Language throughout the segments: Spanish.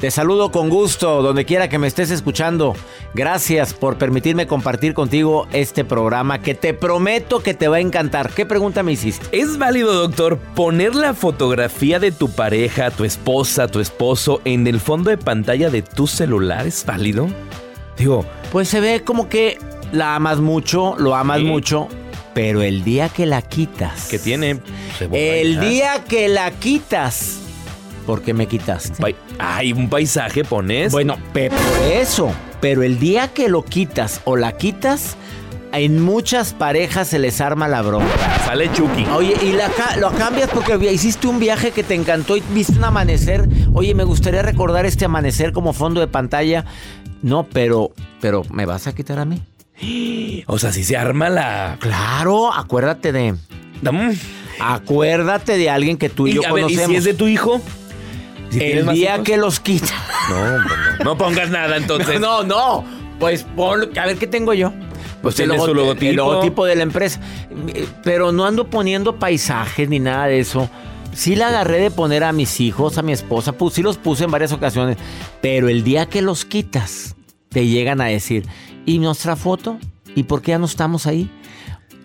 Te saludo con gusto donde quiera que me estés escuchando. Gracias por permitirme compartir contigo este programa que te prometo que te va a encantar. ¿Qué pregunta me hiciste? ¿Es válido, doctor, poner la fotografía de tu pareja, tu esposa, tu esposo en el fondo de pantalla de tu celular? ¿Es válido? Digo, Pues se ve como que la amas mucho, lo amas Sí. mucho, pero el día que la quitas. que tiene? El día que la quitas. ¿Por qué me quitaste? Pai- Ay, un paisaje pones. Bueno, pe- por eso. Pero el día que lo quitas o la quitas, en muchas parejas se les arma la bronca. sale Chucky. Oye, y la, ca- lo cambias porque hiciste un viaje que te encantó y viste un amanecer. Oye, me gustaría recordar este amanecer como fondo de pantalla. No, pero, pero ¿me vas a quitar a mí? O sea, si se arma la. Claro, acuérdate de, Mm. acuérdate de alguien que tú y, Y, yo a ver, ¿y conocemos. si es de tu hijo? El día hijos. que los quitas. No, hombre, no. No pongas nada entonces. No, no, pues pon, a ver qué tengo yo. Pues el tiene su logo- logotipo. El logotipo de la empresa. Pero no ando poniendo paisajes ni nada de eso. Sí la agarré de poner a mis hijos, a mi esposa, pues sí los puse en varias ocasiones. Pero el día que los quitas, te llegan a decir, ¿y nuestra foto? ¿Y por qué ya no estamos ahí?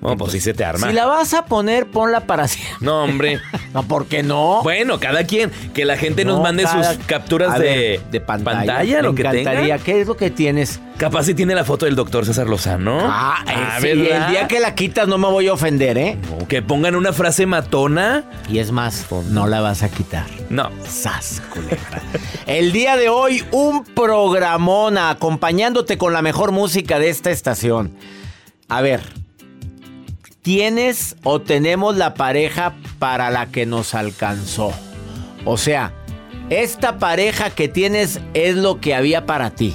No, pues sí se te arma. Si la vas a poner, ponla para siempre. No, hombre. No, ¿por qué no? Bueno, cada quien. Que la gente nos No, mande cada- sus capturas de, pantalla. lo Me que encantaría. tenga. ¿Qué es lo que tienes? Capaz si tiene la foto del doctor César Lozano. Ah, Ah, y el día que la quitas no me voy a ofender, ¿eh? Que pongan una frase matona. Y es más, no la vas a quitar. No. Sas, culebra. El día de hoy, un programona acompañándote con la mejor música de esta estación. A ver, ¿tienes o tenemos la pareja para la que nos alcanzó? O sea, esta pareja que tienes es lo que había para ti.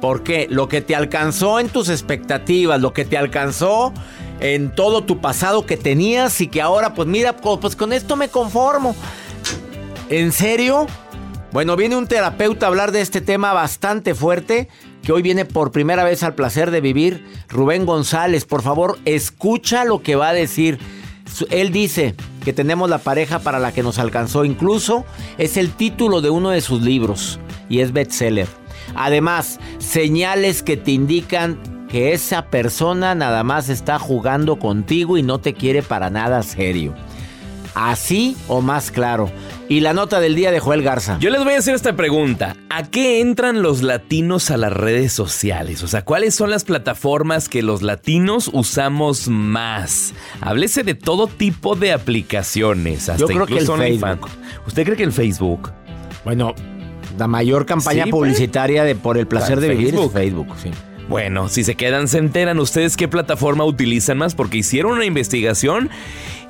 ¿Por qué? Lo que te alcanzó en tus expectativas, lo que te alcanzó en todo tu pasado que tenías y que ahora, pues mira, pues con esto me conformo. ¿En serio? Bueno, viene un terapeuta a hablar de este tema bastante fuerte, que hoy viene por primera vez al placer de vivir, Rubén González. Por favor, escucha lo que va a decir. Él dice que tenemos la pareja para la que nos alcanzó. Incluso es el título de uno de sus libros y es bestseller. Además, señales que te indican que esa persona nada más está jugando contigo y no te quiere para nada serio. así o más claro. Y la nota del día de Joel Garza. Yo les voy a hacer esta pregunta. ¿A qué entran los latinos a las redes sociales? O sea, ¿cuáles son las plataformas que los latinos usamos más? Háblese de todo tipo de aplicaciones. Hasta Yo creo que el incluso Facebook. ¿Usted cree que el Facebook? Bueno, la mayor campaña Sí, pues. publicitaria de por el placer de vivir es Facebook. Facebook, sí. Bueno, si se quedan, se enteran ustedes qué plataforma utilizan más porque hicieron una investigación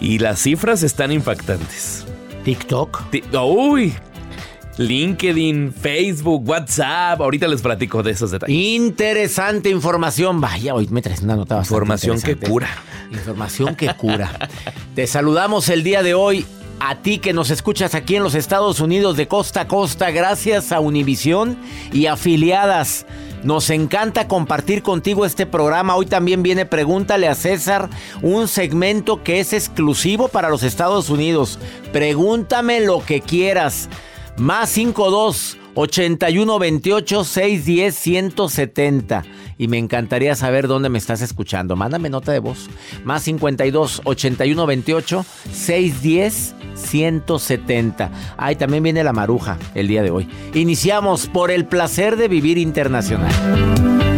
y las cifras están impactantes. TikTok. Ti- Uy, LinkedIn, Facebook, WhatsApp. Ahorita les platico de esos detalles. Interesante información. Vaya, hoy me traes una nota bastante Información que interesante. cura. Información que cura. Te saludamos el día de hoy. A ti que nos escuchas aquí en los Estados Unidos de costa a costa, gracias a Univisión y afiliadas. Nos encanta compartir contigo este programa. Hoy también viene Pregúntale a César, un segmento que es exclusivo para los Estados Unidos. Pregúntame lo que quieras. Más 52 81 28 610 170. Y me encantaría saber dónde me estás escuchando. Mándame nota de voz. Más 52 81 28 610 170. Ahí también viene la maruja el día de hoy. Iniciamos por el placer de vivir internacional.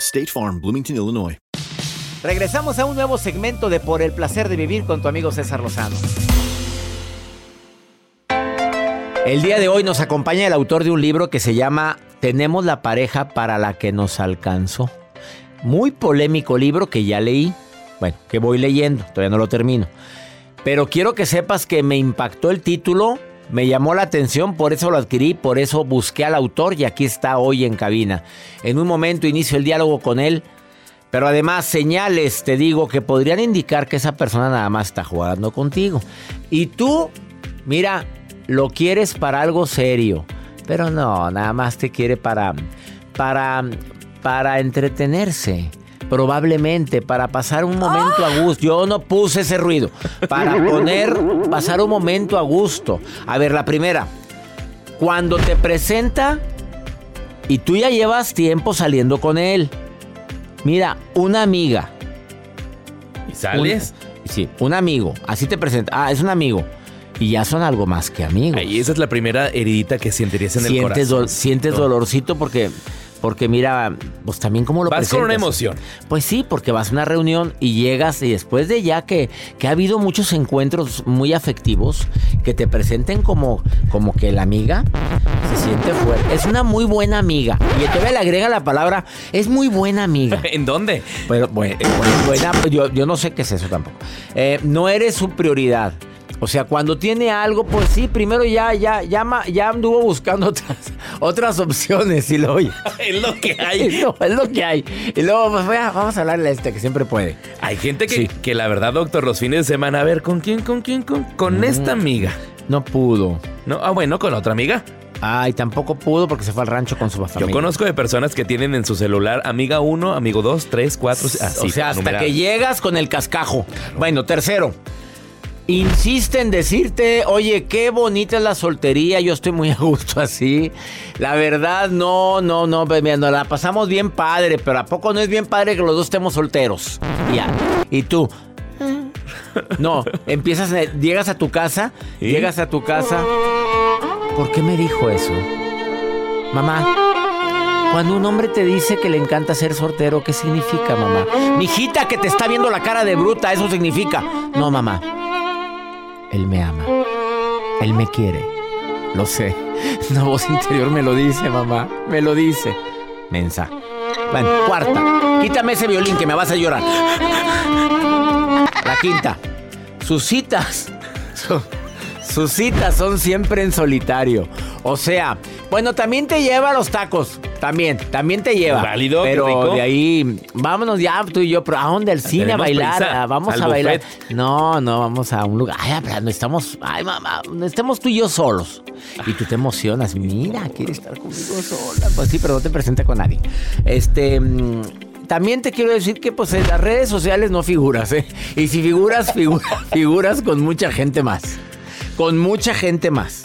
State Farm, Bloomington, Illinois. Regresamos a un nuevo segmento de Por el placer de vivir con tu amigo César Lozano. El día de hoy nos acompaña el autor de un libro que se llama Tenemos la pareja para la que nos alcanzó. Muy polémico libro que ya leí. Bueno, que voy leyendo, todavía no lo termino. Pero quiero que sepas que me impactó el título, me llamó la atención, por eso lo adquirí, por eso busqué al autor y aquí está hoy en cabina. En un momento inicio el diálogo con él, pero además señales, te digo, que podrían indicar que esa persona nada más está jugando contigo. Y tú, mira, lo quieres para algo serio, pero no, nada más te quiere para, para, para entretenerse. Probablemente para pasar un momento a gusto. Yo no puse ese ruido. Para poner, pasar un momento a gusto. A ver, la primera. Cuando te presenta y tú ya llevas tiempo saliendo con él. Mira, una amiga. ¿Y sales? Un- sí, un amigo. Así te presenta. Ah, es un amigo. Y ya son algo más que amigos. Ahí esa es la primera heridita que sentirías en el corazón. sientes dolorcito porque, porque mira, pues también como lo Vas con una emoción. Pues sí, porque vas a una reunión y llegas y después de ya que, que ha habido muchos encuentros muy afectivos, que te presenten como, como que la amiga se siente fuerte. Es una muy buena amiga. Y todavía le agrega la palabra, es muy buena amiga. ¿En dónde? Pero bueno, bueno, buena, yo, yo no sé qué es eso tampoco. Eh, no eres su prioridad. O sea, cuando tiene algo, pues sí, primero ya, ya, ya, ya anduvo buscando otras, otras opciones y luego ya- es lo que hay. No, es lo que hay. Y luego, pues, vamos a hablarle a este que siempre puede. Hay gente que, Sí. que la verdad, doctor, los fines de semana, a ver, ¿con quién, con quién, con, con esta amiga? No pudo. No, ah, bueno, con otra amiga. Ay, tampoco pudo porque se fue al rancho con su familia. Yo conozco de personas que tienen en su celular amiga 1, amigo 2, 3, 4, así. o sea, hasta numerado. que llegas con el cascajo. Bueno, tercero. Insiste en decirte, oye, qué bonita es la soltería, yo estoy muy a gusto así. La verdad, no, no, no, mira, nos la pasamos bien padre, pero ¿a poco no es bien padre que los dos estemos solteros? Ya. Y tú. No, empiezas, a- llegas a tu casa, ¿Y? llegas a tu casa. ¿Por qué me dijo eso? Mamá, cuando un hombre te dice que le encanta ser soltero, ¿qué significa, mamá? Mijita que te está viendo la cara de bruta, eso significa. No, mamá. Él me ama. Él me quiere. Lo sé. Una voz interior me lo dice, mamá. Me lo dice. Mensa. Bueno, cuarta. Quítame ese violín que me vas a llorar. La quinta. Sus citas. su- sus citas son siempre en solitario. O sea, bueno, también te lleva a los tacos. También, también te lleva. Válido, qué Pero rico. de ahí, vámonos ya tú y yo. ¿Pero a dónde? ¿Al cine a bailar? prisa. Vamos a bailar. buffet. No, no, vamos a un lugar. Ay, no estamos. Ay, mamá, no estamos tú y yo solos. Y tú te emocionas. Mira, quiere estar conmigo sola. Pues sí, pero no te presenta con nadie. Este. mm, También te quiero decir que pues en las redes sociales no figuras, ¿eh? Y si figuras, figura- figuras con mucha gente más. Con mucha gente más.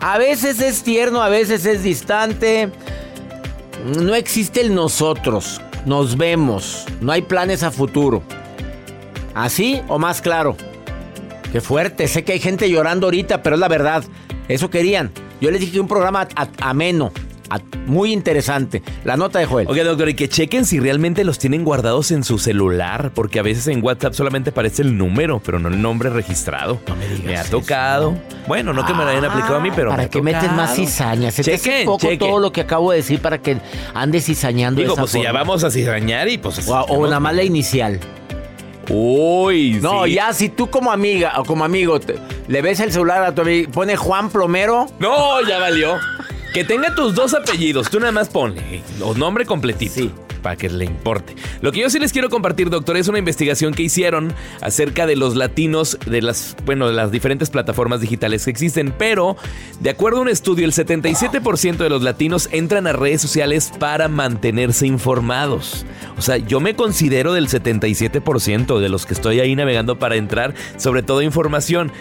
A veces es tierno, a veces es distante. No existe el nosotros. Nos vemos. No hay planes a futuro. ¿Así o más claro? Qué fuerte. Sé que hay gente llorando ahorita, pero es la verdad. Eso querían. Yo les dije que un programa ameno, muy interesante. La nota de Joel. Ok, doctor, y que chequen si realmente los tienen guardados en su celular, porque a veces en WhatsApp solamente aparece el número, pero no el nombre registrado. No me digas Me ha eso. tocado. Bueno, no que me lo hayan aplicado a mí, pero me Para que metes más cizañas. Se te hace Chequen, poco chequen. todo lo que acabo de decir para que andes cizañando de Digo, esa pues si ya vamos a cizañar y pues... O, o nada más la inicial. Uy, No, sí. ya si tú como amiga o como amigo te- le ves el celular a tu amigo, pone Juan Plomero. No, ya valió. Que tenga tus dos apellidos, tú nada más ponle o nombre completito. Sí. Para que le importe. Lo que yo sí les quiero compartir, doctor, es una investigación que hicieron acerca de los latinos de las, bueno, de las diferentes plataformas digitales que existen. Pero, de acuerdo a un estudio, el 77% de los latinos entran a redes sociales para mantenerse informados. O sea, yo me considero del 77% de los que estoy ahí navegando para entrar, sobre todo información.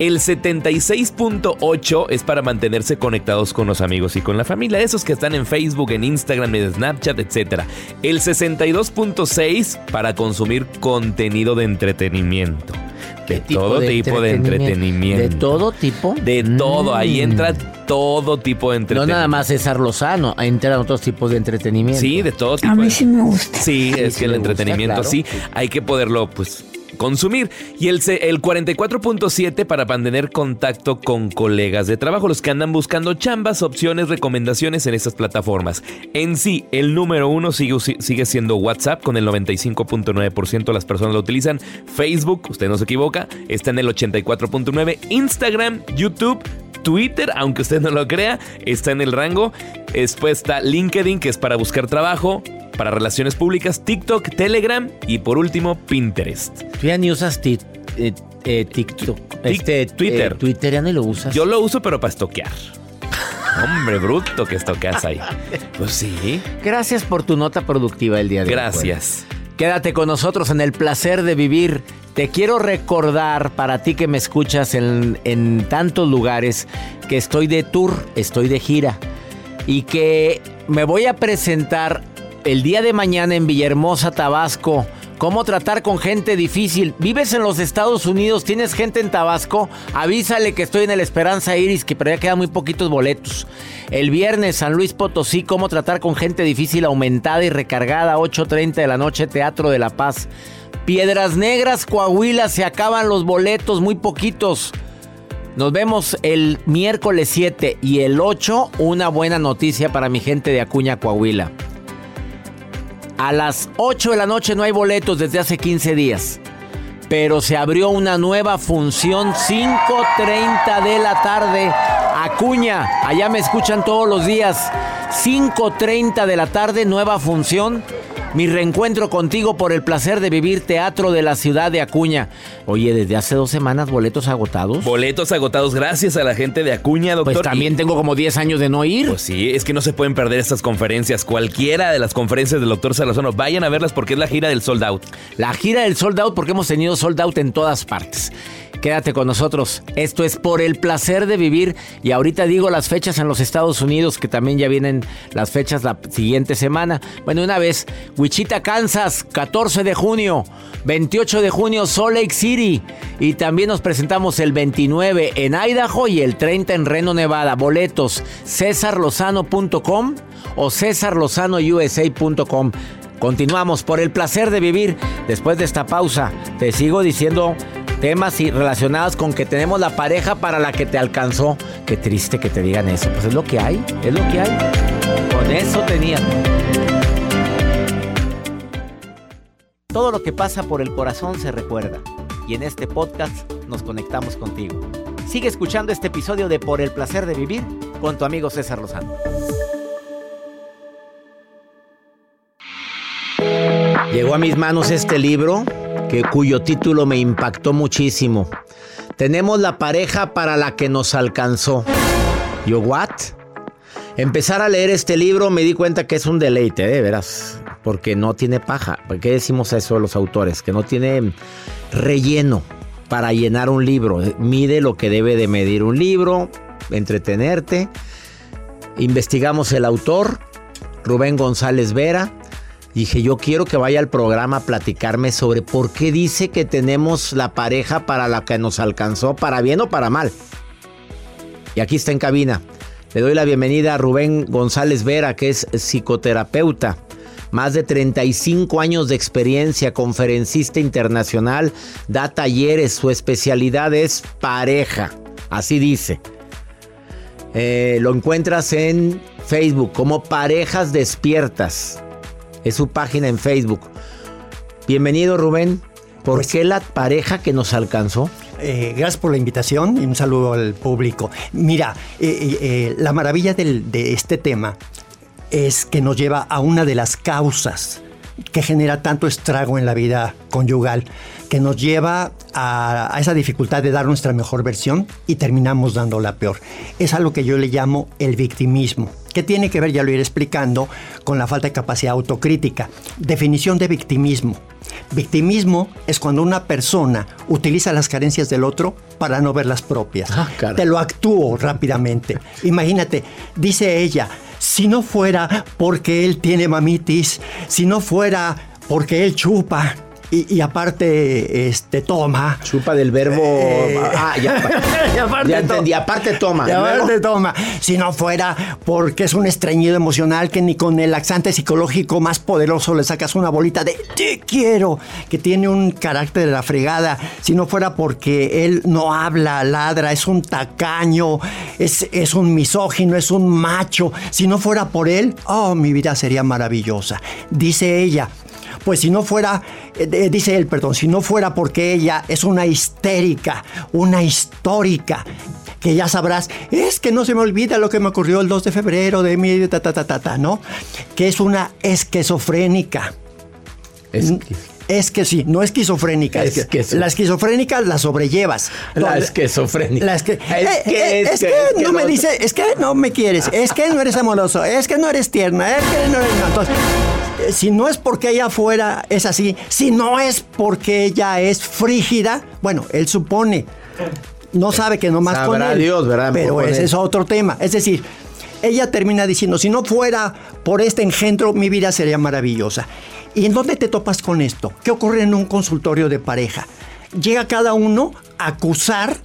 El 76.8 es para mantenerse conectados con los amigos y con la familia, esos que están en Facebook, en Instagram, en Snapchat, etc. El 62.6 para consumir contenido de entretenimiento. De todo tipo de entretenimiento. ¿De todo tipo? De todo, ahí Mm. entra todo tipo de No entretenimiento. nada más César Lozano, entran otros tipos de entretenimiento. Sí, de todo tipo. A mí sí me gusta. Sí, es sí que el gusta, entretenimiento claro. sí, hay que poderlo pues consumir. Y el, el 44.7 para mantener contacto con colegas de trabajo, los que andan buscando chambas, opciones, recomendaciones en estas plataformas. En sí, el número uno sigue, sigue siendo WhatsApp, con el 95.9% de las personas lo utilizan. Facebook, usted no se equivoca, está en el 84.9%. Instagram, YouTube, Twitter, aunque usted no lo crea, está en el rango. Después está LinkedIn, que es para buscar trabajo, para relaciones públicas, TikTok, Telegram y por último Pinterest. Tú ya ni usas eh, eh, TikTok. Este, Twitter. eh, Twitter ya ni lo usas. Yo lo uso pero para estoquear. Hombre, bruto que estoqueas ahí. Pues sí. Gracias por tu nota productiva el día de hoy. Gracias. Quédate con nosotros en el placer de vivir. Te quiero recordar para ti que me escuchas en, en tantos lugares que estoy de tour, estoy de gira y que me voy a presentar el día de mañana en Villahermosa, Tabasco. ¿Cómo tratar con gente difícil? ¿Vives en los Estados Unidos? ¿Tienes gente en Tabasco? Avísale que estoy en el Esperanza Iris, que pero ya quedan muy poquitos boletos. El viernes, San Luis Potosí, ¿cómo tratar con gente difícil aumentada y recargada? 8.30 de la noche, Teatro de la Paz. Piedras Negras, Coahuila, se acaban los boletos, muy poquitos. Nos vemos el miércoles 7 y el 8, una buena noticia para mi gente de Acuña, Coahuila. A las 8 de la noche no hay boletos desde hace 15 días. Pero se abrió una nueva función 5.30 de la tarde. Acuña, allá me escuchan todos los días. 5.30 de la tarde, nueva función. Mi reencuentro contigo por el placer de vivir teatro de la ciudad de Acuña. Oye, desde hace dos semanas boletos agotados. Boletos agotados gracias a la gente de Acuña, doctor. Pues también tengo como 10 años de no ir. Pues sí, es que no se pueden perder estas conferencias. Cualquiera de las conferencias del doctor Salazano, vayan a verlas porque es la gira del sold out. La gira del sold out porque hemos tenido sold out en todas partes. Quédate con nosotros. Esto es por el placer de vivir. Y ahorita digo las fechas en los Estados Unidos, que también ya vienen las fechas la siguiente semana. Bueno, una vez, Wichita, Kansas, 14 de junio. 28 de junio, Salt Lake City. Y también nos presentamos el 29 en Idaho y el 30 en Reno, Nevada. Boletos, cesarlozano.com o cesarlozanousa.com. Continuamos por el placer de vivir. Después de esta pausa, te sigo diciendo temas relacionados con que tenemos la pareja para la que te alcanzó. Qué triste que te digan eso. Pues es lo que hay, es lo que hay. Con eso tenían. Todo lo que pasa por el corazón se recuerda. Y en este podcast nos conectamos contigo. Sigue escuchando este episodio de Por el placer de vivir con tu amigo César Lozano. Llegó a mis manos este libro que, cuyo título me impactó muchísimo. Tenemos la pareja para la que nos alcanzó. ¿Yo what? Empezar a leer este libro me di cuenta que es un deleite, de veras, porque no tiene paja. ¿Por qué decimos eso a los autores? Que no tiene relleno para llenar un libro. Mide lo que debe de medir un libro, entretenerte. Investigamos el autor, Rubén González Vera. Dije, yo quiero que vaya al programa a platicarme sobre por qué dice que tenemos la pareja para la que nos alcanzó, para bien o para mal. Y aquí está en cabina. Le doy la bienvenida a Rubén González Vera, que es psicoterapeuta. Más de 35 años de experiencia, conferencista internacional, da talleres, su especialidad es pareja, así dice. Eh, lo encuentras en Facebook como Parejas Despiertas. Es su página en Facebook. Bienvenido Rubén. ¿Por Pues qué la pareja que nos alcanzó? Eh, gracias por la invitación y un saludo al público. Mira, eh, eh, la maravilla del- de este tema es que nos lleva a una de las causas que genera tanto estrago en la vida conyugal, que nos lleva a, a esa dificultad de dar nuestra mejor versión y terminamos dando la peor. Es algo que yo le llamo el victimismo, que tiene que ver, ya lo iré explicando, con la falta de capacidad autocrítica. Definición de victimismo. Victimismo es cuando una persona utiliza las carencias del otro para no ver las propias. Ah. Te lo actúo rápidamente. Imagínate, dice ella, si no fuera porque él tiene mamitis, si no fuera porque él chupa y, y aparte este toma. Chupa del verbo. Eh, ah, ya, y aparte ya entendí. Aparte toma. y aparte Luego- toma. Si no fuera porque es un estreñido emocional que ni con el laxante psicológico más poderoso le sacas una bolita de te quiero, que tiene un carácter de la fregada. Si no fuera porque él no habla, ladra, es un tacaño, es, es un misógino, es un macho. Si no fuera por él, oh, mi vida sería maravillosa. Dice ella. Pues si no fuera, eh, dice él, perdón, si no fuera porque ella es una histérica, una histórica, que ya sabrás, es que no se me olvida lo que me ocurrió el 2 de febrero de mi, ta, ta, ta, ta, ta, ¿no? Que es una esquizofrénica. Es Es que sí, no esquizofrénica. Es que la esquizofrénica la sobrellevas. La esquizofrénica. la Es Eh, que- eh, es es que- que es que no me dice, es que no me quieres, es que no eres amoroso, es que no eres tierna, es que no eres. no. Entonces, si no es porque ella fuera es así, si no es porque ella es frígida, bueno, él supone, no sabe que nomás con Sabrá él. Dios, ¿verdad? Pero Con ese es otro tema. Es decir, ella termina diciendo, si no fuera por este engendro, mi vida sería maravillosa. ¿Y en dónde te topas con esto? ¿Qué ocurre en un consultorio de pareja? Llega cada uno a acusar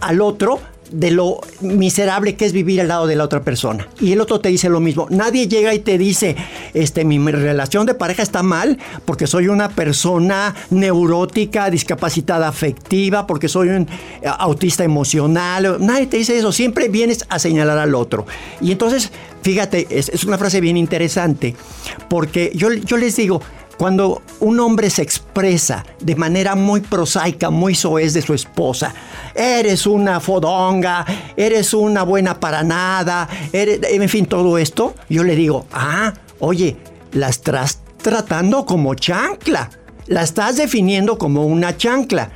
al otro de lo miserable que es vivir al lado de la otra persona. Y el otro te dice lo mismo. Nadie llega y te dice, este, mi relación de pareja está mal porque soy una persona neurótica, discapacitada afectiva, porque soy un eh, autista emocional. Nadie te dice eso. Siempre vienes a señalar al otro. Y entonces, fíjate, es, es una frase bien interesante porque yo, yo les digo, cuando un hombre se expresa de manera muy prosaica, muy soez de su esposa, eres una fodonga, eres una buena para nada, en fin, todo esto, yo le digo, ah, oye, la estás tratando como chancla, la estás definiendo como una chancla.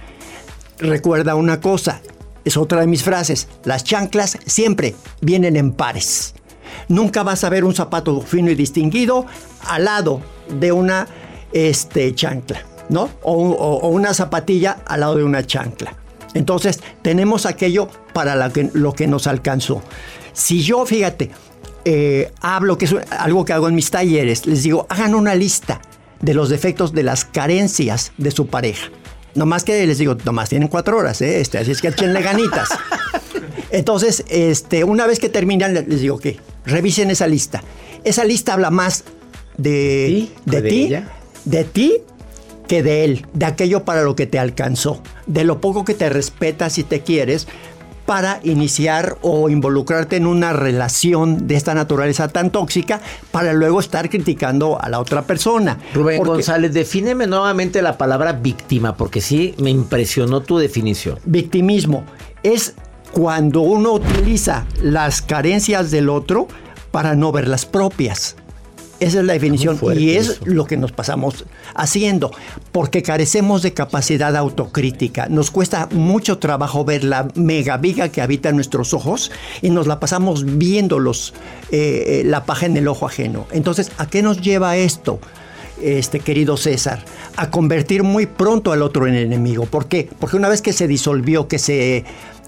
Recuerda una cosa, es otra de mis frases, las chanclas siempre vienen en pares. Nunca vas a ver un zapato fino y distinguido al lado de una este, chancla, ¿no? O, o- o una zapatilla al lado de una chancla. Entonces, tenemos aquello para la que- lo que nos alcanzó. Si yo, fíjate, eh, hablo, que es algo que hago en mis talleres, les digo, hagan una lista de los defectos de las carencias de su pareja. Nomás que les digo, nomás tienen cuatro horas, ¿eh? Este, así es que échenle ganitas. Entonces, este, una vez que terminan, les digo que revisen esa lista. Esa lista habla más de, de, ¿De ti, ella? De ti que de él, de aquello para lo que te alcanzó, de lo poco que te respetas y te quieres para iniciar o involucrarte en una relación de esta naturaleza tan tóxica para luego estar criticando a la otra persona. Rubén Porque González, defíneme nuevamente la palabra víctima, porque sí me impresionó tu definición. Victimismo es cuando uno utiliza las carencias del otro para no ver las propias. Esa es la definición y es eso. lo que nos pasamos haciendo, porque carecemos de capacidad autocrítica. Nos cuesta mucho trabajo ver la megaviga que habita en nuestros ojos y nos la pasamos viendo los, eh, la paja en el ojo ajeno. Entonces, ¿a qué nos lleva esto? este querido César, a convertir muy pronto al otro en enemigo. ¿Por qué? Porque una vez que se disolvió, que se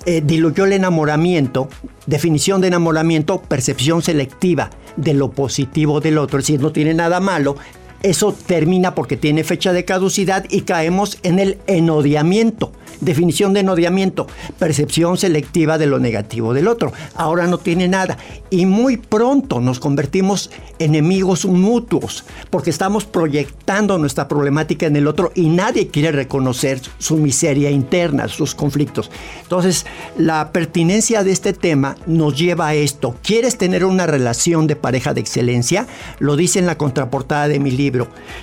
eh, diluyó el enamoramiento, definición de enamoramiento, percepción selectiva de lo positivo del otro, es decir, no tiene nada malo, eso termina porque tiene fecha de caducidad y caemos en el enodiamiento. Definición de enodiamiento, percepción selectiva de lo negativo del otro. Ahora no tiene nada. Y muy pronto nos convertimos enemigos mutuos, porque estamos proyectando nuestra problemática en el otro y nadie quiere reconocer su miseria interna, sus conflictos. Entonces, la pertinencia de este tema nos lleva a esto. ¿Quieres tener una relación de pareja de excelencia? Lo dice en la contraportada de mi libro.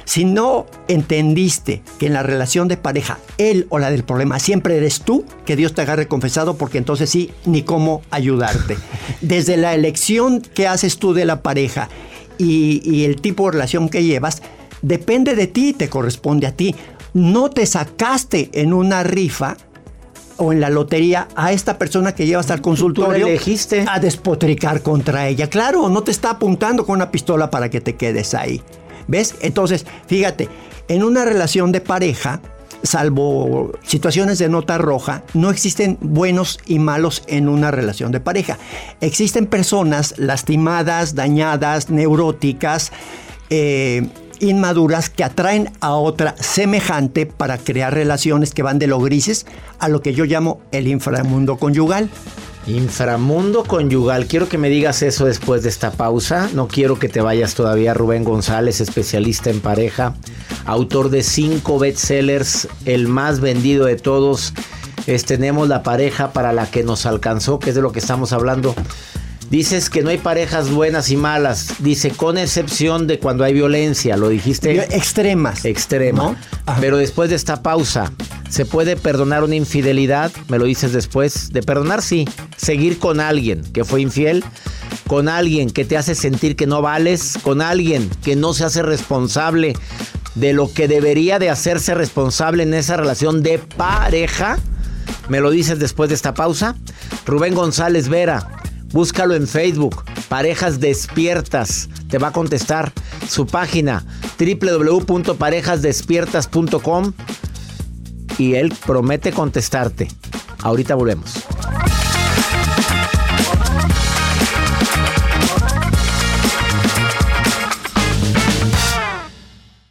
Si no entendiste que en la relación de pareja, él o la del problema siempre eres tú, que Dios te agarre confesado, porque entonces sí, ni cómo ayudarte. Desde la elección que haces tú de la pareja y, y el tipo de relación que llevas, depende de ti, te corresponde a ti. No te sacaste en una rifa o en la lotería a esta persona que llevas al consultorio elegiste. a despotricar contra ella. Claro, no te está apuntando con una pistola para que te quedes ahí. ¿Ves? Entonces, fíjate, en una relación de pareja, salvo situaciones de nota roja, no existen buenos y malos en una relación de pareja. Existen personas lastimadas, dañadas, neuróticas, eh, inmaduras que atraen a otra semejante para crear relaciones que van de lo grises a lo que yo llamo el inframundo conyugal. Inframundo conyugal. Quiero que me digas eso después de esta pausa. No quiero que te vayas todavía. Rubén González, especialista en pareja, autor de cinco bestsellers, el más vendido de todos. Es Tenemos la pareja para la que nos alcanzó, que es de lo que estamos hablando. Dices que no hay parejas buenas y malas. Dice, con excepción de cuando hay violencia. ¿Lo dijiste? Extremas. Extrema. Pero después de esta pausa, ¿se puede perdonar una infidelidad? Me lo dices después. De perdonar, sí. Seguir con alguien que fue infiel. Con alguien que te hace sentir que no vales. Con alguien que no se hace responsable de lo que debería de hacerse responsable en esa relación de pareja. ¿Me lo dices después de esta pausa? Rubén González Vera. Búscalo en Facebook, Parejas Despiertas. Te va a contestar su página www.parejasdespiertas.com y él promete contestarte. Ahorita volvemos.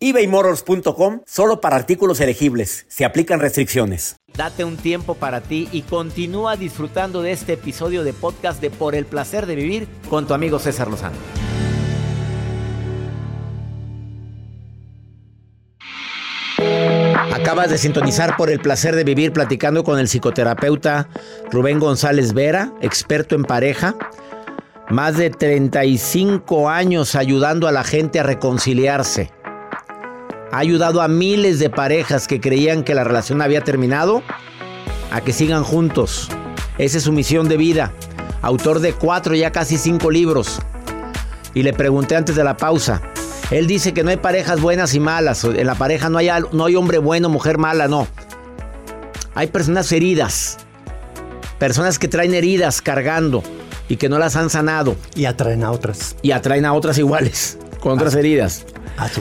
ebaymotors.com solo para artículos elegibles. Se aplican restricciones. Date un tiempo para ti y continúa disfrutando de este episodio de podcast de Por el placer de vivir con tu amigo César Lozano. Acabas de sintonizar por el placer de vivir platicando con el psicoterapeuta Rubén González Vera, experto en pareja. Más de 35 años ayudando a la gente a reconciliarse. Ha ayudado a miles de parejas que creían que la relación había terminado a que sigan juntos. Esa es su misión de vida. Autor de cuatro, ya casi cinco libros. Y le pregunté antes de la pausa. Él dice que no hay parejas buenas y malas. En la pareja no hay, no hay hombre bueno, mujer mala, no. Hay personas heridas. Personas que traen heridas cargando y que no las han sanado. Y atraen a otras. Y atraen a otras iguales, con otras heridas.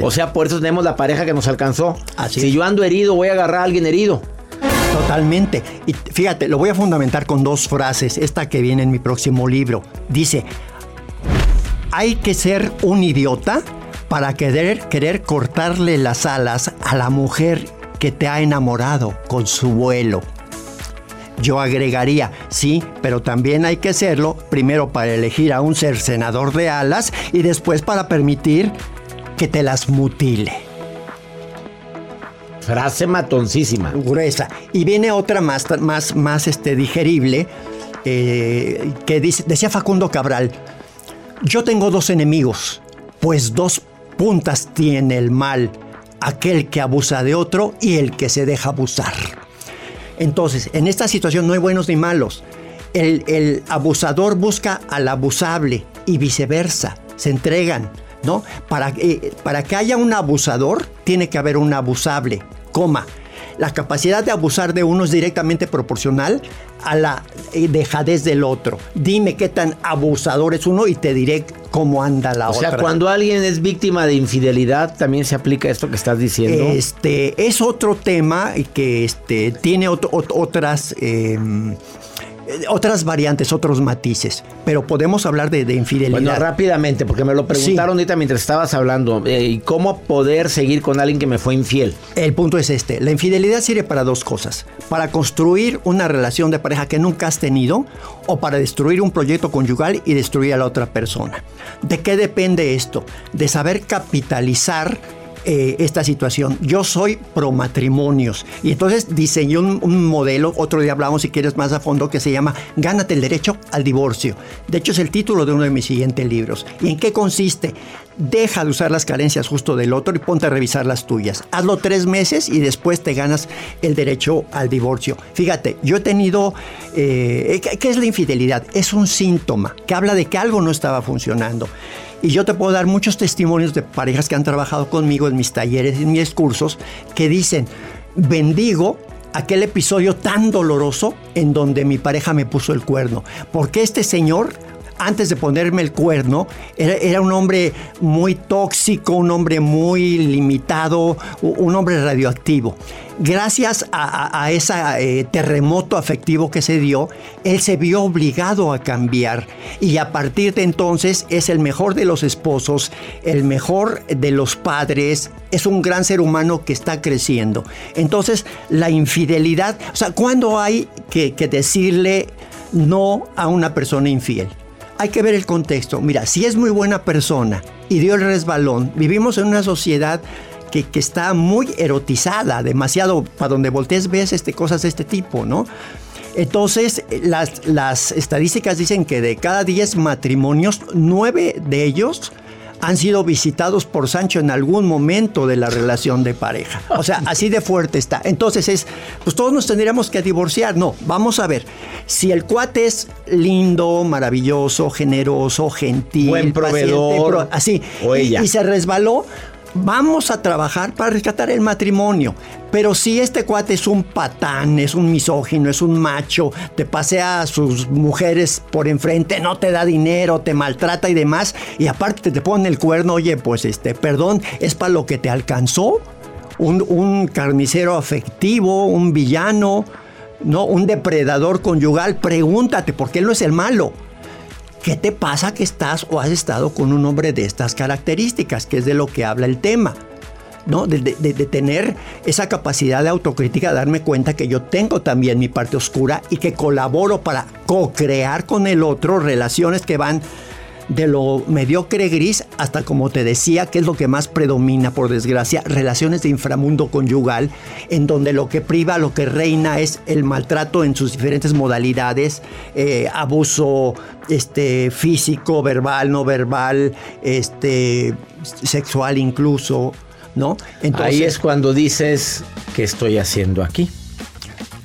O sea, por eso tenemos la pareja que nos alcanzó. Así si es. yo ando herido, voy a agarrar a alguien herido. Totalmente. Y fíjate, lo voy a fundamentar con dos frases. Esta que viene en mi próximo libro. Dice, hay que ser un idiota para querer, querer cortarle las alas a la mujer que te ha enamorado con su vuelo. Yo agregaría, sí, pero también hay que hacerlo primero para elegir a un cercenador de alas y después para permitir que te las mutile. Frase matoncísima. Gruesa. Y viene otra más, más, más este, digerible, eh, que dice, decía Facundo Cabral, yo tengo dos enemigos, pues dos puntas tiene el mal, aquel que abusa de otro y el que se deja abusar. Entonces, en esta situación no hay buenos ni malos. El, el abusador busca al abusable y viceversa, se entregan, ¿no? Para, eh, para que haya un abusador, tiene que haber un abusable, coma. La capacidad de abusar de uno es directamente proporcional a la eh, dejadez del otro. Dime qué tan abusador es uno y te diré cómo anda la O otra. sea, cuando alguien es víctima de infidelidad, también se aplica esto que estás diciendo. Este es otro tema y que este, tiene ot- ot- otras, eh, otras variantes, otros matices. Pero podemos hablar de, de infidelidad. Bueno, rápidamente, porque me lo preguntaron ahorita mientras estabas hablando. eh, ¿Y cómo poder seguir con alguien que me fue infiel? El punto es este, la infidelidad sirve para dos cosas, para construir una relación de pareja que nunca has tenido o para destruir un proyecto conyugal y destruir a la otra persona. ¿De qué depende esto? De saber capitalizar eh, esta situación. Yo soy pro matrimonios y entonces diseñé un, modelo, otro día hablamos si quieres más a fondo, que se llama Gánate el derecho al divorcio. De hecho es el título de uno de mis siguientes libros. ¿Y en qué consiste? Deja de usar las carencias justo del otro y ponte a revisar las tuyas. Hazlo tres meses y después te ganas el derecho al divorcio. Fíjate, yo he tenido... eh, ¿qué, qué es la infidelidad? Es un síntoma que habla de que algo no estaba funcionando. Y yo te puedo dar muchos testimonios de parejas que han trabajado conmigo en mis talleres, en mis cursos, que dicen, bendigo aquel episodio tan doloroso en donde mi pareja me puso el cuerno. Porque este señor, antes de ponerme el cuerno, era, era un hombre muy tóxico, un hombre muy limitado, un hombre radioactivo. Gracias a, ese terremoto afectivo que se dio, él se vio obligado a cambiar y a partir de entonces es el mejor de los esposos, el mejor de los padres, es un gran ser humano que está creciendo. Entonces, la infidelidad, o sea, ¿cuándo hay que, que decirle no a una persona infiel? Hay que ver el contexto. Mira, si es muy buena persona y dio el resbalón, vivimos en una sociedad que, que está muy erotizada, demasiado, para donde voltees ves este, cosas de este tipo, ¿no? Entonces, las, las estadísticas dicen que de cada 10 matrimonios, 9 de ellos han sido visitados por Sancho en algún momento de la relación de pareja. O sea, así de fuerte está. Entonces es, pues todos nos tendríamos que divorciar. No, vamos a ver. Si el cuate es lindo, maravilloso, generoso, gentil, Buen paciente, proveedor, pro- así, o y- ella. y se resbaló, vamos a trabajar para rescatar el matrimonio. Pero si este cuate es un patán, es un misógino, es un macho, te pasea a sus mujeres por enfrente, no te da dinero, te maltrata y demás, y aparte te pone el cuerno, oye, pues este, perdón, es para lo que te alcanzó. Un, un carnicero afectivo, un villano, ¿no? Un depredador conyugal, pregúntate, ¿por qué él no es el malo? ¿Qué te pasa que estás o has estado con un hombre de estas características? Que es de lo que habla el tema. ¿no? De, de- tener esa capacidad de autocrítica, darme cuenta que yo tengo también mi parte oscura y que colaboro para co-crear con el otro relaciones que van de lo mediocre gris hasta como te decía, que es lo que más predomina por desgracia, relaciones de inframundo conyugal, en donde lo que priva, lo que reina es el maltrato en sus diferentes modalidades, eh, abuso este, físico, verbal, no verbal, este, sexual incluso, ¿no? Ahí es cuando dices, ¿qué estoy haciendo aquí?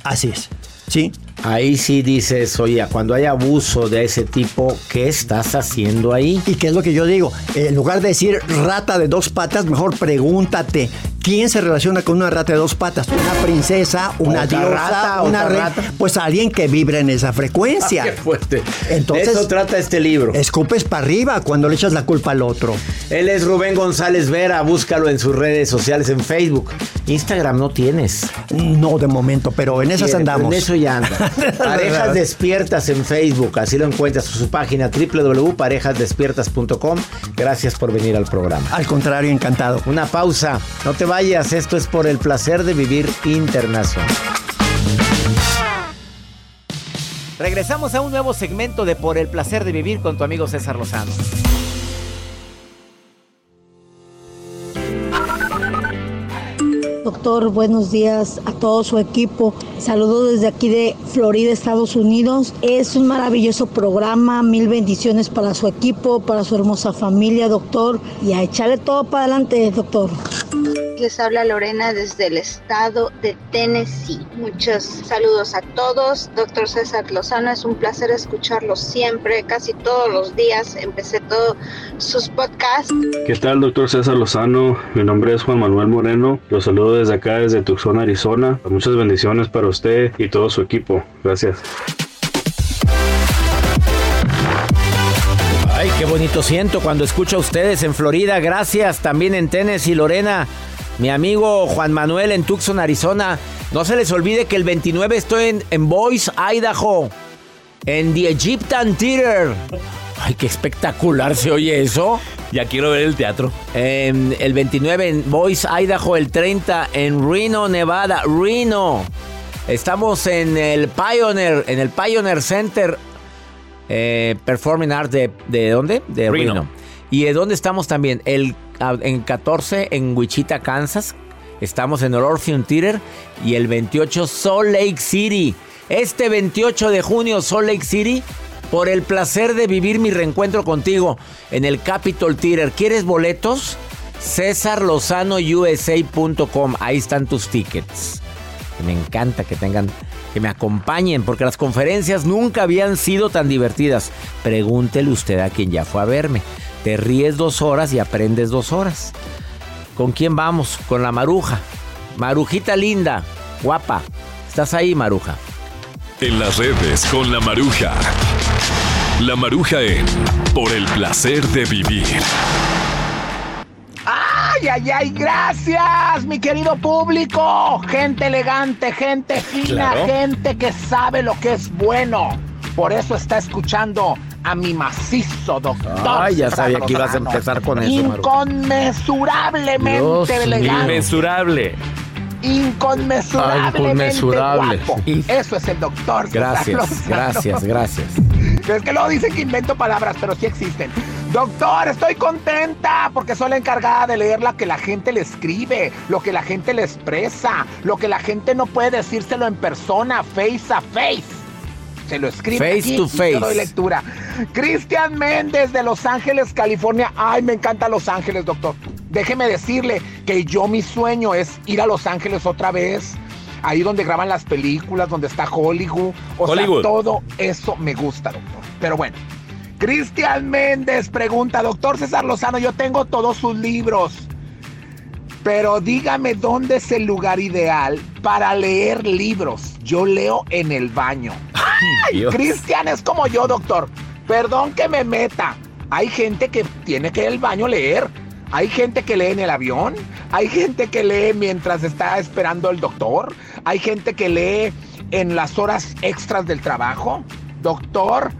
Así es, ¿sí? Ahí sí dices, oye, cuando hay abuso de ese tipo, ¿qué estás haciendo ahí? ¿Y qué es lo que yo digo? En lugar de decir rata de dos patas, mejor pregúntate, ¿quién se relaciona con una rata de dos patas? ¿Una princesa, una Otra diosa, rata, una rata. Pues alguien que vibra en esa frecuencia. Qué fuerte. Entonces, de eso trata este libro. Escupes para arriba cuando le echas la culpa al otro. Él es Rubén González Vera, búscalo en sus redes sociales, en Facebook. Instagram no tienes. No de momento, pero en esas andamos. En eso ya anda. Parejas Despiertas en Facebook, así lo encuentras en su página www.parejasdespiertas.com. Gracias por venir al programa. Al contrario, encantado. Una pausa, no te vayas, esto es por el placer de vivir internacional. Regresamos a un nuevo segmento de Por el placer de vivir con tu amigo César Lozano. Doctor, buenos días a todo su equipo. Saludos desde aquí de Florida, Estados Unidos. Es un maravilloso programa. Mil bendiciones para su equipo, para su hermosa familia, doctor. Y a echarle todo para adelante, doctor. Les habla Lorena desde el estado de Tennessee. Muchos saludos a todos. Doctor César Lozano, es un placer escucharlo siempre, casi todos los días. Empecé todos sus podcasts. ¿Qué tal, doctor César Lozano? Mi nombre es Juan Manuel Moreno. Los saludo desde acá, desde Tucson, Arizona. Muchas bendiciones para usted y todo su equipo. Gracias. Ay, qué bonito siento cuando escucho a ustedes en Florida. Gracias también en Tennessee, Lorena. Mi amigo Juan Manuel en Tucson, Arizona. No se les olvide que el 29 estoy en, en Boise, Idaho. En The Egyptian Theater. Ay, qué espectacular se oye eso. Ya quiero ver el teatro. En el 29 en Boise, Idaho. El 30 en Reno, Nevada. Reno. Estamos en el Pioneer, en el Pioneer Center eh, Performing Arts de, ¿de dónde? De Reno. Reno. ¿Y de dónde estamos también? El, en 14 en Wichita, Kansas. Estamos en el Orpheum Theater. Y el 28 Salt Lake City. Este 28 de junio Salt Lake City. Por el placer de vivir mi reencuentro contigo en el Capitol Theater. ¿Quieres boletos? CesarLozanoUSA.com. Ahí están tus tickets. Me encanta que tengan, que me acompañen, porque las conferencias nunca habían sido tan divertidas. Pregúntele usted a quien ya fue a verme. Te ríes dos horas y aprendes dos horas. ¿Con quién vamos? Con la maruja. Marujita linda, guapa. ¿Estás ahí, maruja? En las redes con la maruja. La maruja en Por el placer de vivir. ¡Ay, ay, ay! ¡Gracias, mi querido público! Gente elegante, gente fina, Claro. gente que sabe lo que es bueno. Por eso está escuchando a mi macizo doctor. Ay, ya sabía que ibas a empezar con eso. Inconmensurablemente Dios elegante. Inmensurable. Inconmensurablemente inconmensurable. guapo. Eso es el doctor. Gracias, gracias, gracias. Es que luego dicen que invento palabras, pero sí existen. Doctor, estoy contenta porque soy la encargada de leer lo que la gente le escribe, lo que la gente le expresa, lo que la gente no puede decírselo en persona, face a face. Se lo escribe Face aquí to y face. yo doy lectura. Cristian Méndez de Los Ángeles, California. Ay, me encanta Los Ángeles, doctor. Déjeme decirle que yo mi sueño es ir a Los Ángeles otra vez. Ahí donde graban las películas, donde está Hollywood. O Hollywood. sea, todo eso me gusta, doctor. Pero bueno. Cristian Méndez pregunta, doctor César Lozano, yo tengo todos sus libros. Pero dígame dónde es el lugar ideal para leer libros. Yo leo en el baño. Cristian es como yo, doctor. Perdón que me meta. Hay gente que tiene que ir al baño a leer. Hay gente que lee en el avión. Hay gente que lee mientras está esperando el doctor. Hay gente que lee en las horas extras del trabajo. Doctor,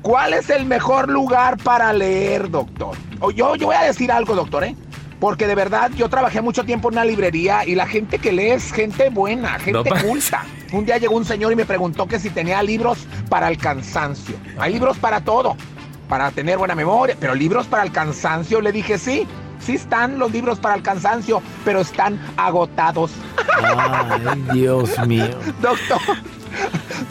¿cuál es el mejor lugar para leer, doctor? O yo, yo voy a decir algo, doctor, ¿eh? Porque de verdad yo trabajé mucho tiempo en una librería y la gente que lee es gente buena, gente No culta. Un día llegó un señor y me preguntó que si tenía libros para el cansancio. Hay libros para todo, para tener buena memoria, pero libros para el cansancio, le dije sí. Sí están los libros para el cansancio, pero están agotados. Ay, Dios mío. Doctor,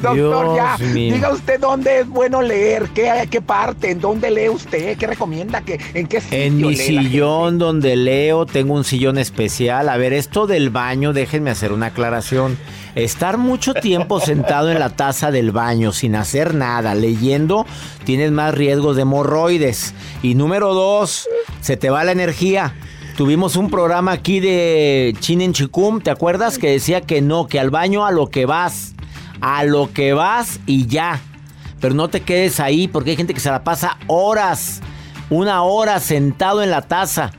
Doctor, ya, mío. diga usted dónde es bueno leer, qué, qué parte, en dónde lee usted, qué recomienda, qué, en qué sitio En mi lee sillón donde leo tengo un sillón especial. A ver, esto del baño, déjenme hacer una aclaración. Estar mucho tiempo sentado en la taza del baño sin hacer nada, leyendo, tienes más riesgos de hemorroides. Y número dos, se te va la energía. Tuvimos un programa aquí de Chin en Chicum, ¿te acuerdas? Que decía que no, que al baño a lo que vas. A lo que vas y ya. Pero no te quedes ahí porque hay gente que se la pasa horas, una hora sentado en la taza.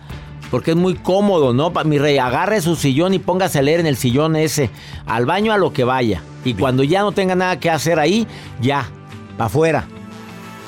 Porque es muy cómodo, ¿no? Mi rey, agarre su sillón y póngase a leer en el sillón ese. Al baño a lo que vaya. Y cuando ya no tenga nada que hacer ahí, ya, para afuera.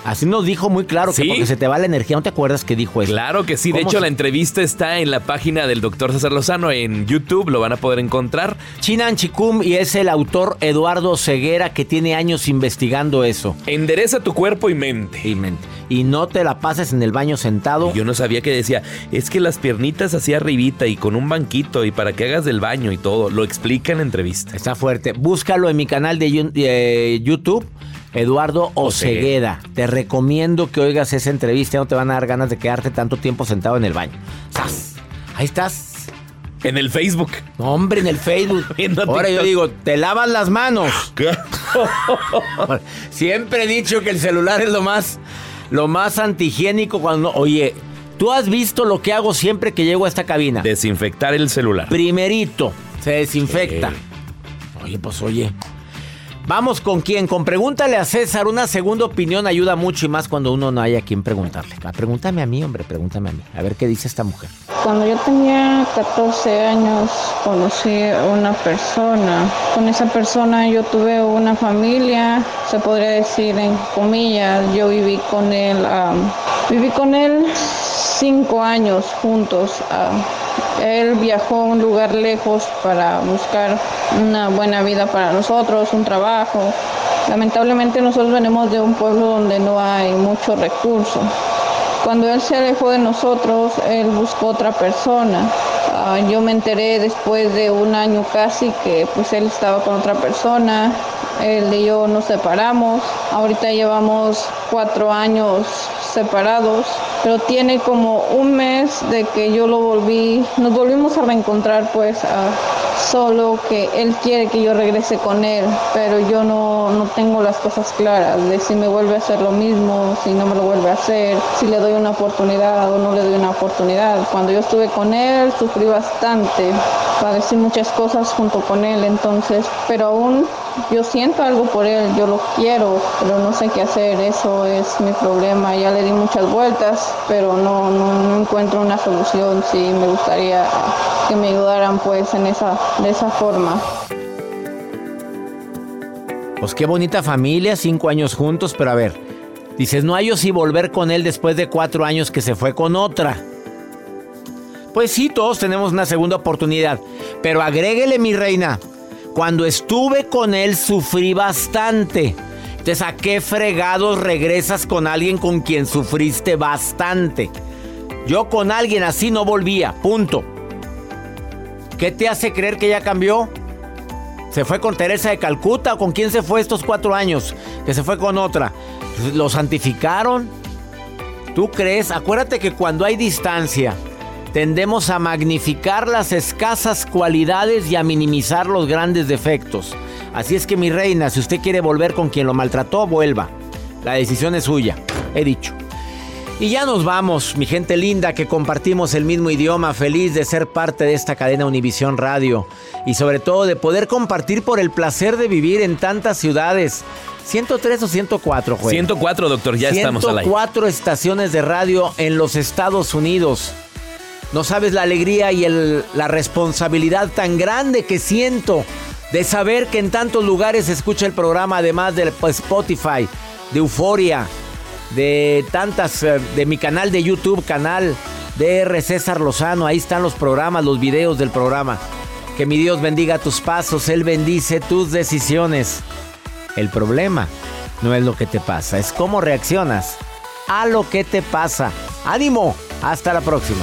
Así nos dijo muy claro que Sí. porque se te va la energía. ¿No te acuerdas que dijo eso? Claro que sí. De ¿Cómo hecho, se- la entrevista está en la página del doctor César Lozano en YouTube. Lo van a poder encontrar. Chinan Chicum y es el autor Eduardo Ceguera que tiene años investigando eso. Endereza tu cuerpo y mente. Y mente. Y no te la pases en el baño sentado. Yo no sabía que decía, es que las piernitas así arribita y con un banquito y para que hagas del baño y todo. Lo explica en la entrevista. Está fuerte. Búscalo en mi canal de de YouTube. Eduardo Ocegueda. Te recomiendo que oigas esa entrevista. No te van a dar ganas de quedarte tanto tiempo sentado en el baño. ¡Sas! Ahí estás. En el Facebook. No, hombre, en el Facebook. Ahora yo digo, te lavas las manos. Siempre he dicho que el celular es lo más, lo más antihigiénico cuando. Oye, tú has visto lo que hago siempre que llego a esta cabina. Desinfectar el celular. Primerito, se desinfecta. Oye, pues oye. Vamos con quién, con pregúntale a César. Una segunda opinión ayuda mucho y más cuando uno no hay a quien preguntarle. Ah, Pregúntame a mí, hombre, pregúntame a mí. A ver qué dice esta mujer. Cuando yo tenía 14 años conocí a una persona. Con esa persona yo tuve una familia, se podría decir en comillas. Yo viví con él, viví con él cinco años juntos. Él viajó a un lugar lejos para buscar una buena vida para nosotros, un trabajo. Lamentablemente nosotros venimos de un pueblo donde no hay mucho recurso. Cuando él se alejó de nosotros, él buscó otra persona. Ah, yo me enteré después de un año casi que pues él estaba con otra persona. Él y yo nos separamos. Ahorita llevamos cuatro años separados, pero tiene como un mes de que yo lo volví, nos volvimos a reencontrar pues ah, solo que él quiere que yo regrese con él, pero yo no, no tengo las cosas claras de si me vuelve a hacer lo mismo, si no me lo vuelve a hacer, si le doy una oportunidad o no le doy una oportunidad. Cuando yo estuve con él sufrí bastante, padecí muchas cosas junto con él, entonces, pero aún yo siento algo por él, yo lo quiero, pero no sé qué hacer, eso es mi problema. Ya le di muchas vueltas, pero no, no, no encuentro una solución. Sí, me gustaría que me ayudaran pues en esa, de esa forma. Pues qué bonita familia, cinco años juntos, pero a ver, dices, no hay yo si volver con él después de cuatro años que se fue con otra. Pues sí, todos tenemos una segunda oportunidad, pero agréguele mi reina, cuando estuve con él sufrí bastante. Entonces, ¿a qué fregados regresas con alguien con quien sufriste bastante? Yo con alguien así no volvía, punto. ¿Qué te hace creer que ya cambió? ¿Se fue con Teresa de Calcuta con quién se fue estos cuatro años? Que se fue con otra. ¿Lo santificaron? ¿Tú crees? Acuérdate que cuando hay distancia, tendemos a magnificar las escasas cualidades y a minimizar los grandes defectos. Así es que mi reina, si usted quiere volver con quien lo maltrató, vuelva. La decisión es suya, he dicho. Y ya nos vamos, mi gente linda, que compartimos el mismo idioma, feliz de ser parte de esta cadena Univisión Radio y sobre todo de poder compartir por el placer de vivir en tantas ciudades. 103 o 104, juez. 104, doctor, ya estamos al aire. 104 estaciones de radio en los Estados Unidos. No sabes la alegría y la responsabilidad tan grande que siento de saber que en tantos lugares se escucha el programa, además de Spotify, de Euforia, de tantas, eh, de mi canal de YouTube, canal DR César Lozano. Ahí están los programas, los videos del programa. Que mi Dios bendiga tus pasos, Él bendice tus decisiones. El problema no es lo que te pasa, es cómo reaccionas a lo que te pasa. ánimo, hasta la próxima.